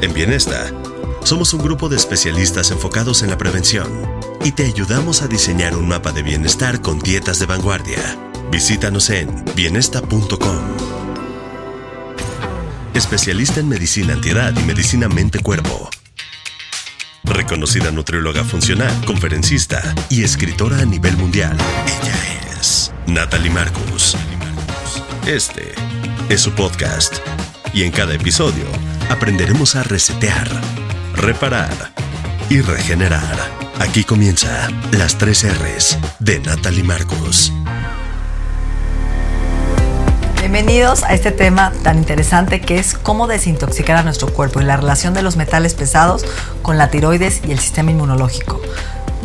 En Bienesta, somos un grupo de especialistas enfocados en la prevención y te ayudamos a diseñar un mapa de bienestar con dietas de vanguardia. Visítanos en bienesta.com. Especialista en medicina antiedad y medicina mente-cuerpo. Reconocida nutrióloga funcional, conferencista y escritora a nivel mundial. Ella es Natalie Marcus. Este es su podcast. Y en cada episodio aprenderemos a resetear, reparar y regenerar. Aquí comienza las tres R's de Natalie Marcus. Bienvenidos a este tema tan interesante que es cómo desintoxicar a nuestro cuerpo y la relación de los metales pesados con la tiroides y el sistema inmunológico.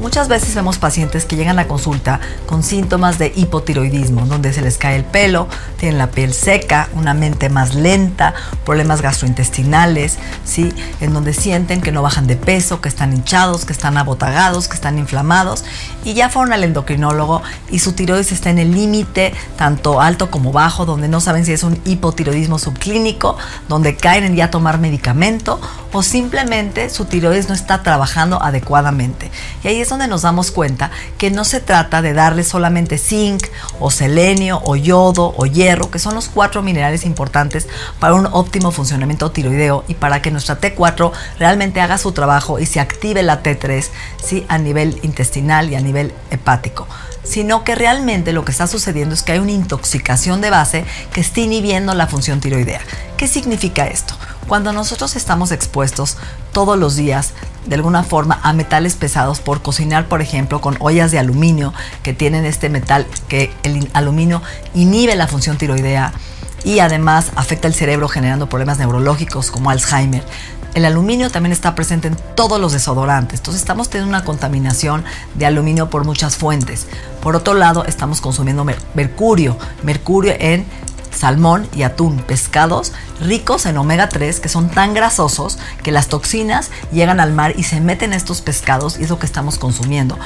Muchas veces vemos pacientes que llegan a consulta con síntomas de hipotiroidismo, donde se les cae el pelo, tienen la piel seca, una mente más lenta, problemas gastrointestinales, ¿sí? en donde sienten que no bajan de peso, que están hinchados, que están abotagados, que están inflamados, y ya fueron al endocrinólogo y su tiroides está en el límite, tanto alto como bajo, donde no saben si es un hipotiroidismo subclínico, donde caen en ya tomar medicamento, o simplemente su tiroides no está trabajando adecuadamente. Y ahí es donde nos damos cuenta que no se trata de darle solamente zinc o selenio o yodo o hierro, que son los cuatro minerales importantes para un óptimo funcionamiento tiroideo y para que nuestra T4 realmente haga su trabajo y se active la T3 ¿sí? a nivel intestinal y a nivel hepático sino que realmente lo que está sucediendo es que hay una intoxicación de base que está inhibiendo la función tiroidea. ¿Qué significa esto? Cuando nosotros estamos expuestos todos los días de alguna forma a metales pesados por cocinar, por ejemplo, con ollas de aluminio que tienen este metal que el aluminio inhibe la función tiroidea y además afecta el cerebro generando problemas neurológicos como Alzheimer. El aluminio también está presente en todos los desodorantes, entonces estamos teniendo una contaminación de aluminio por muchas fuentes. Por otro lado, estamos consumiendo mercurio, mercurio en salmón y atún, pescados ricos en omega 3 que son tan grasosos que las toxinas llegan al mar y se meten a estos pescados y es lo que estamos consumiendo.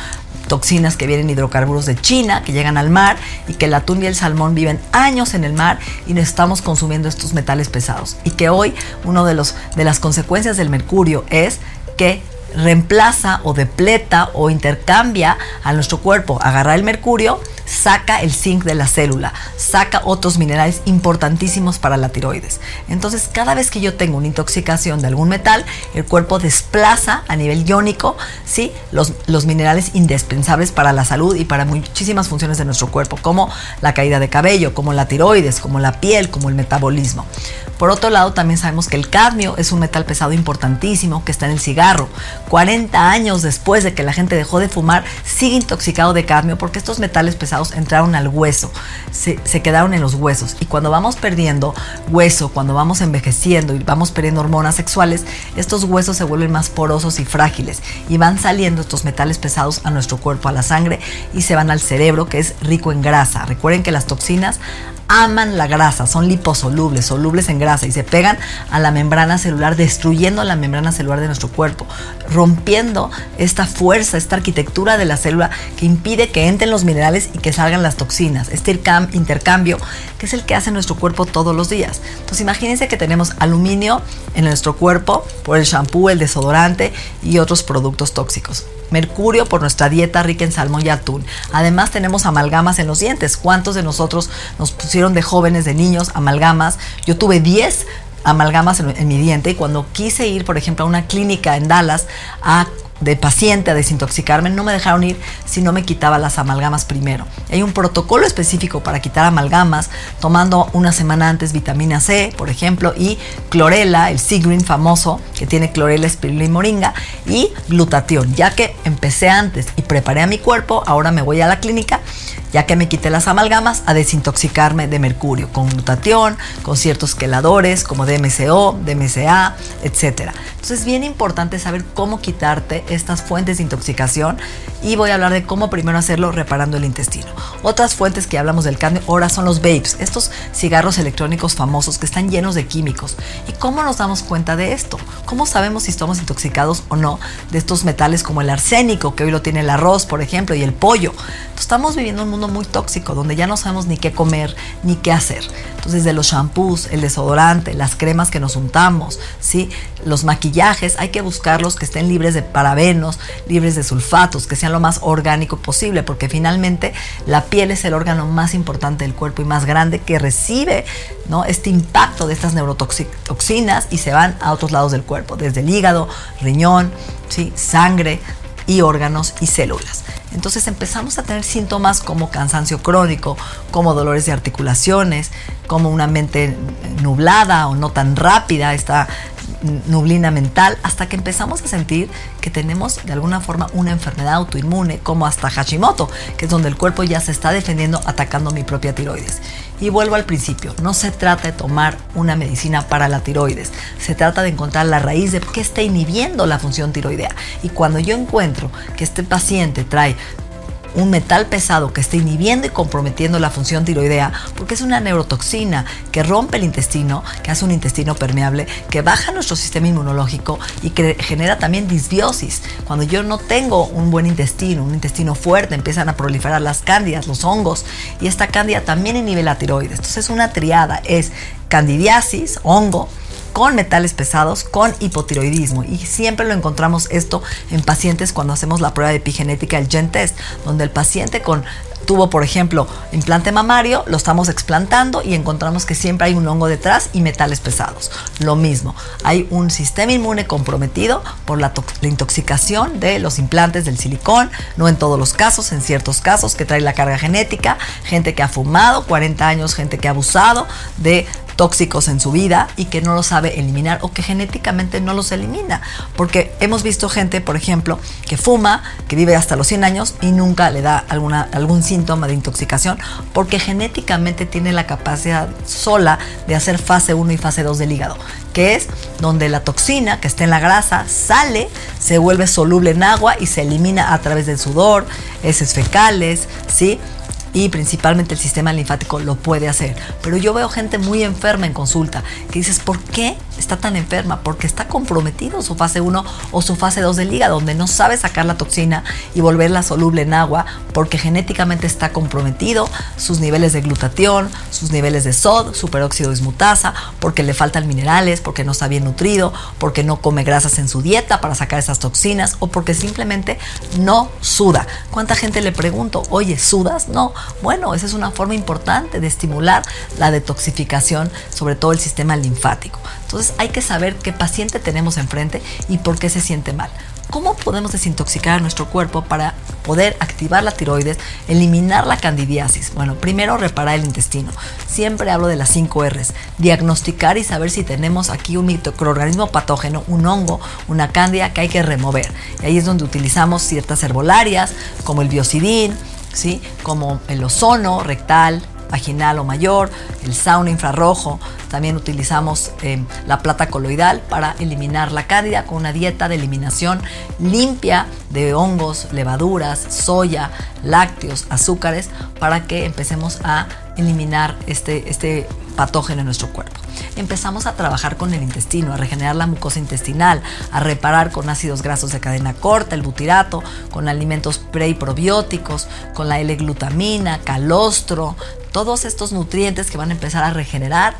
Toxinas que vienen hidrocarburos de China, que llegan al mar y que el atún y el salmón viven años en el mar y nos estamos consumiendo estos metales pesados. Y que hoy una de, de las consecuencias del mercurio es que reemplaza o depleta o intercambia a nuestro cuerpo. Agarra el mercurio, saca el zinc de la célula, saca otros minerales importantísimos para la tiroides. Entonces, cada vez que yo tengo una intoxicación de algún metal, el cuerpo desplaza a nivel iónico ¿sí? los, los minerales indispensables para la salud y para muchísimas funciones de nuestro cuerpo, como la caída de cabello, como la tiroides, como la piel, como el metabolismo. Por otro lado, también sabemos que el cadmio es un metal pesado importantísimo que está en el cigarro. 40 años después de que la gente dejó de fumar, sigue intoxicado de cadmio porque estos metales pesados entraron al hueso, se, se quedaron en los huesos. Y cuando vamos perdiendo hueso, cuando vamos envejeciendo y vamos perdiendo hormonas sexuales, estos huesos se vuelven más porosos y frágiles y van saliendo estos metales pesados a nuestro cuerpo, a la sangre y se van al cerebro que es rico en grasa. Recuerden que las toxinas aman la grasa, son liposolubles, solubles en grasa y se pegan a la membrana celular, destruyendo la membrana celular de nuestro cuerpo, rompiendo esta fuerza, esta arquitectura de la célula que impide que entren los minerales y que salgan las toxinas, este intercambio que es el que hace nuestro cuerpo todos los días. Entonces imagínense que tenemos aluminio en nuestro cuerpo por el shampoo, el desodorante y otros productos tóxicos mercurio por nuestra dieta rica en salmón y atún. Además tenemos amalgamas en los dientes. ¿Cuántos de nosotros nos pusieron de jóvenes, de niños, amalgamas? Yo tuve 10 amalgamas en, mi diente y cuando quise ir, por ejemplo, a una clínica en Dallas a de paciente a desintoxicarme, no me dejaron ir si no me quitaba las amalgamas primero. Hay un protocolo específico para quitar amalgamas, tomando una semana antes vitamina C, por ejemplo, y clorela, el Sigrin famoso, que tiene clorela, espirulina y moringa, y glutatión. Ya que empecé antes y preparé a mi cuerpo, ahora me voy a la clínica ya que me quité las amalgamas, a desintoxicarme de mercurio con glutatión, con ciertos queladores como DMCO, DMCA, etc. Entonces es bien importante saber cómo quitarte estas fuentes de intoxicación y voy a hablar de cómo primero hacerlo reparando el intestino. Otras fuentes que hablamos del cambio ahora son los vapes, estos cigarros electrónicos famosos que están llenos de químicos. ¿Y cómo nos damos cuenta de esto? ¿Cómo sabemos si estamos intoxicados o no de estos metales como el arsénico, que hoy lo tiene el arroz, por ejemplo, y el pollo? estamos viviendo un mundo muy tóxico donde ya no sabemos ni qué comer ni qué hacer. Entonces, de los shampoos, el desodorante, las cremas que nos untamos, ¿sí? los maquillajes, hay que buscarlos que estén libres de parabenos, libres de sulfatos, que sean lo más orgánico posible, porque finalmente la piel es el órgano más importante del cuerpo y más grande que recibe ¿no? este impacto de estas neurotoxinas y se van a otros lados del cuerpo, desde el hígado, riñón, ¿sí? sangre y órganos y células. Entonces empezamos a tener síntomas como cansancio crónico, como dolores de articulaciones, como una mente nublada o no tan rápida, esta nublina mental, hasta que empezamos a sentir que tenemos de alguna forma una enfermedad autoinmune, como hasta Hashimoto, que es donde el cuerpo ya se está defendiendo atacando mi propia tiroides. Y vuelvo al principio, no se trata de tomar una medicina para la tiroides, se trata de encontrar la raíz de qué está inhibiendo la función tiroidea. Y cuando yo encuentro que este paciente trae un metal pesado que está inhibiendo y comprometiendo la función tiroidea, porque es una neurotoxina que rompe el intestino, que hace un intestino permeable, que baja nuestro sistema inmunológico y que genera también disbiosis. Cuando yo no tengo un buen intestino, un intestino fuerte, empiezan a proliferar las cándidas, los hongos, y esta cándida también inhibe la tiroides. Entonces una triada es candidiasis, hongo, con metales pesados, con hipotiroidismo. Y siempre lo encontramos esto en pacientes cuando hacemos la prueba de epigenética, el gen test, donde el paciente con tuvo, por ejemplo, implante mamario, lo estamos explantando y encontramos que siempre hay un hongo detrás y metales pesados. Lo mismo, hay un sistema inmune comprometido por la, la, intoxicación de los implantes del silicón, no en todos los casos, en ciertos casos que trae la carga genética, gente que ha fumado 40 años, gente que ha abusado de tóxicos en su vida y que no los sabe eliminar o que genéticamente no los elimina. Porque hemos visto gente, por ejemplo, que fuma, que vive hasta los 100 años y nunca le da alguna, algún síntoma de intoxicación porque genéticamente tiene la capacidad sola de hacer fase 1 y fase 2 del hígado, que es donde la toxina que está en la grasa sale, se vuelve soluble en agua y se elimina a través del sudor, heces fecales, ¿sí? Y principalmente el sistema linfático lo puede hacer. Pero yo veo gente muy enferma en consulta que dices, ¿por qué está tan enferma? Porque está comprometido su fase 1 o su fase 2 del hígado, donde no sabe sacar la toxina y volverla soluble en agua, porque genéticamente está comprometido sus niveles de glutatión, sus niveles de SOD, superóxido dismutasa, porque le faltan minerales, porque no está bien nutrido, porque no come grasas en su dieta para sacar esas toxinas o porque simplemente no suda. ¿Cuánta gente le pregunto, oye, sudas? No, bueno, esa es una forma importante de estimular la detoxificación, sobre todo el sistema linfático. Entonces hay que saber qué paciente tenemos enfrente y por qué se siente mal. ¿Cómo podemos desintoxicar nuestro cuerpo para poder activar la tiroides, eliminar la candidiasis? Bueno, primero reparar el intestino. Siempre hablo de las 5 R's. Diagnosticar y saber si tenemos aquí un microorganismo patógeno, un hongo, una cándida que hay que remover. Y ahí es donde utilizamos ciertas herbolarias como el biocidín, ¿sí? como el ozono rectal, vaginal o mayor, el sauna infrarrojo. También utilizamos eh, la plata coloidal para eliminar la cándida con una dieta de eliminación limpia de hongos, levaduras, soya, lácteos, azúcares, para que empecemos a eliminar este, este patógeno en nuestro cuerpo empezamos a trabajar con el intestino, a regenerar la mucosa intestinal, a reparar con ácidos grasos de cadena corta, el butirato, con alimentos pre y probióticos, con la L-glutamina, calostro, todos estos nutrientes que van a empezar a regenerar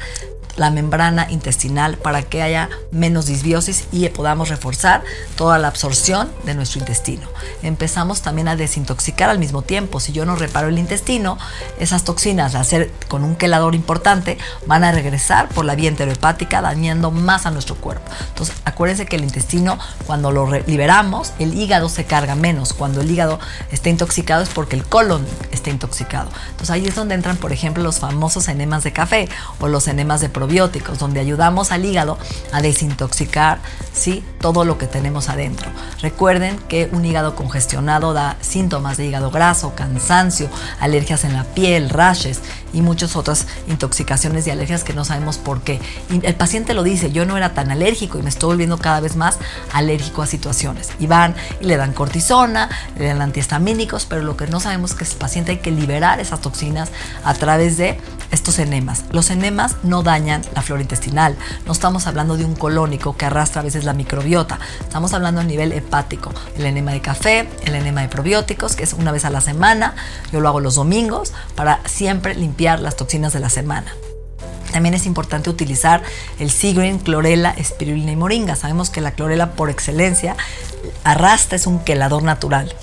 la membrana intestinal para que haya menos disbiosis y podamos reforzar toda la absorción de nuestro intestino. Empezamos también a desintoxicar al mismo tiempo. Si yo no reparo el intestino, esas toxinas, al ser con un quelador importante, van a regresar por la vía enterohepática dañando más a nuestro cuerpo. Entonces, acuérdense que el intestino, cuando lo liberamos, el hígado se carga menos. Cuando el hígado está intoxicado es porque el colon está intoxicado. Entonces, ahí es donde entran, por ejemplo, los famosos enemas de café o los enemas de probióticos, donde ayudamos al hígado a desintoxicar ¿sí? todo lo que tenemos adentro. Recuerden que un hígado congestionado da síntomas de hígado graso, cansancio, alergias en la piel, rashes y muchas otras intoxicaciones y alergias que no sabemos por qué. El paciente lo dice, yo no era tan alérgico y me estoy volviendo cada vez más alérgico a situaciones. Y van y le dan cortisona, le dan antihistamínicos, pero lo que no sabemos es que el paciente hay que liberar esas toxinas a través de estos enemas. Los enemas no dañan la flora intestinal. No estamos hablando de un colónico que arrastra a veces la microbiota. Estamos hablando a nivel hepático. El enema de café, el enema de probióticos, que es una vez a la semana. Yo lo hago los domingos para siempre limpiar las toxinas de la semana. También es importante utilizar el Seagreen, clorela, espirulina y moringa. Sabemos que la clorela por excelencia arrastra, es un quelador natural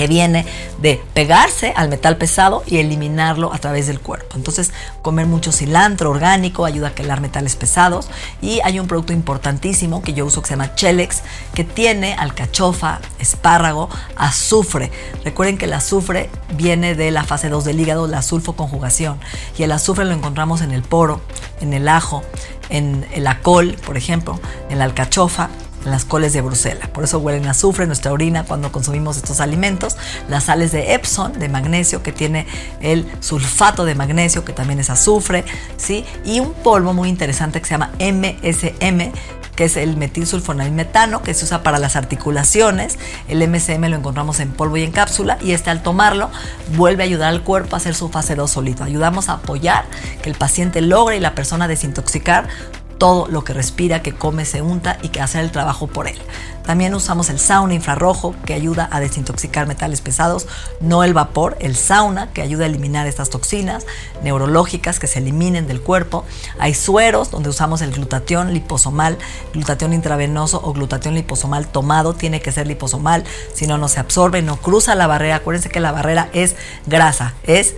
que viene de pegarse al metal pesado y eliminarlo a través del cuerpo. Entonces, comer mucho cilantro orgánico ayuda a quelar metales pesados y hay un producto importantísimo que yo uso que se llama Chelex, que tiene alcachofa, espárrago, azufre. Recuerden que el azufre viene de la fase 2 del hígado, la sulfoconjugación, y el azufre lo encontramos en el poro, en el ajo, en la col, por ejemplo, en la alcachofa en las coles de Bruselas. Por eso huelen azufre nuestra orina cuando consumimos estos alimentos. Las sales de Epsom, de magnesio, que tiene el sulfato de magnesio, que también es azufre, ¿sí? Y un polvo muy interesante que se llama MSM, que es el metilsulfonilmetano, que se usa para las articulaciones. El MSM lo encontramos en polvo y en cápsula y este al tomarlo vuelve a ayudar al cuerpo a hacer su fase 2 solito. Ayudamos a apoyar que el paciente logre y la persona desintoxicar todo lo que respira, que come, se unta y que hace el trabajo por él. También usamos el sauna infrarrojo que ayuda a desintoxicar metales pesados, no el vapor, el sauna que ayuda a eliminar estas toxinas neurológicas que se eliminen del cuerpo. Hay sueros donde usamos el glutatión liposomal, glutatión intravenoso o glutatión liposomal tomado, tiene que ser liposomal, si no no se absorbe, no cruza la barrera. Acuérdense que la barrera es grasa, es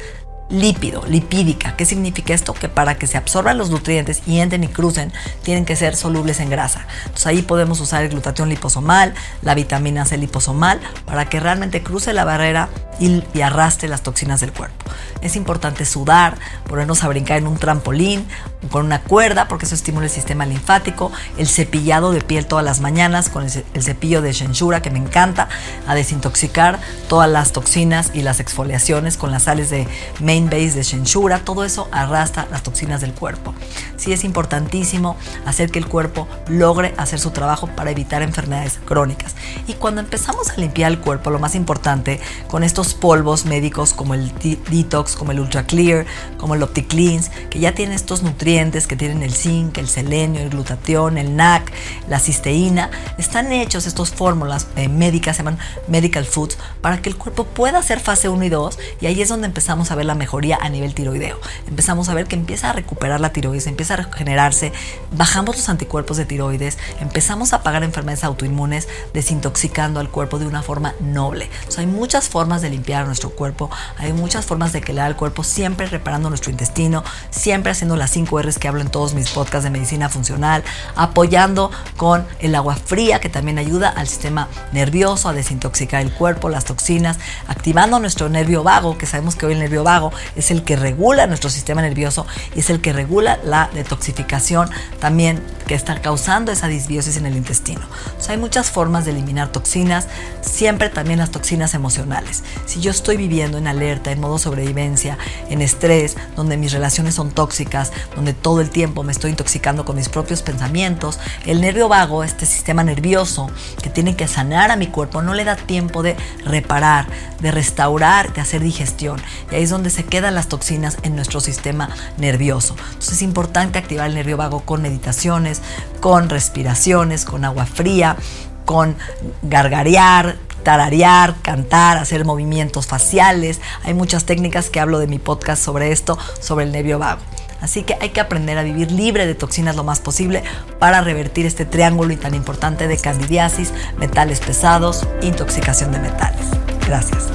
lípido, lipídica. ¿Qué significa esto? Que para que se absorban los nutrientes y entren y crucen, tienen que ser solubles en grasa. Entonces ahí podemos usar el glutatión liposomal, la vitamina C liposomal, para que realmente cruce la barrera y, y arrastre las toxinas del cuerpo. Es importante sudar, ponernos a brincar en un trampolín, con una cuerda, porque eso estimula el sistema linfático, el cepillado de piel todas las mañanas con el, cepillo de Shenshura, que me encanta, a desintoxicar todas las toxinas y las exfoliaciones con las sales de main base de Shenshura, todo eso arrastra las toxinas del cuerpo. Sí es importantísimo hacer que el cuerpo logre hacer su trabajo para evitar enfermedades crónicas. Y cuando empezamos a limpiar el cuerpo, lo más importante, con estos polvos médicos como el Detox, como el Ultra Clear, como el OptiCleans, que ya tienen estos nutrientes, que tienen el zinc, el selenio, el glutatión, el NAC, la cisteína, están hechos estas fórmulas eh, médicas, se llaman medical foods, para que el cuerpo pueda hacer fase 1 y 2, y ahí es donde empezamos a ver la mejoría a nivel tiroideo. Empezamos a ver que empieza a recuperar la tiroides, empieza a regenerarse, bajamos los anticuerpos de tiroides, empezamos a pagar enfermedades autoinmunes, desintoxicando al cuerpo de una forma noble. hay muchas formas de limpiar nuestro cuerpo, hay muchas formas de que le da al cuerpo, siempre reparando nuestro intestino, siempre haciendo las 5 R's que hablo en todos mis podcasts de medicina funcional, apoyando con el agua fría que también ayuda al sistema nervioso a desintoxicar el cuerpo, las toxinas, activando nuestro nervio vago, que sabemos que hoy el nervio vago es el que regula nuestro sistema nervioso y es el que regula la detoxificación también que está causando esa disbiosis en el intestino. hay muchas formas de eliminar toxinas, siempre también las toxinas emocionales. Si yo estoy viviendo en alerta, en modo sobrevivencia, en estrés, donde mis relaciones son tóxicas, donde todo el tiempo me estoy intoxicando con mis propios pensamientos, el nervio vago, este sistema nervioso que tiene que sanar a mi cuerpo, no le da tiempo de reparar, de restaurar, de hacer digestión. Y ahí es donde se quedan las toxinas en nuestro sistema nervioso. Entonces es importante activar el nervio vago con meditaciones, con respiraciones, con agua fría, con gargarear, tararear, cantar, hacer movimientos faciales. Hay muchas técnicas que hablo de mi podcast sobre esto, sobre el nervio vago. Así que hay que aprender a vivir libre de toxinas lo más posible para revertir este triángulo y tan importante de candidiasis, metales pesados, intoxicación de metales. Gracias.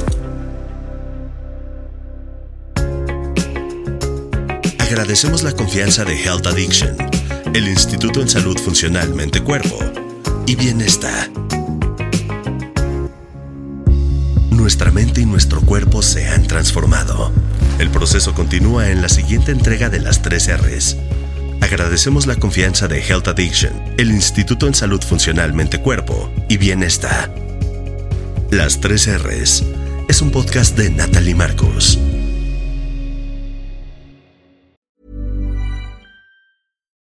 Agradecemos la confianza de Health Addiction, el Instituto en Salud Funcional Mente-Cuerpo y Bienestar. Nuestra mente y nuestro cuerpo se han transformado. El proceso continúa en la siguiente entrega de las 3 R's Agradecemos la confianza de Health Addiction, el Instituto en Salud Funcional Mente Cuerpo y Bienestar. Las 3 R's es un podcast de Natalie Marcos.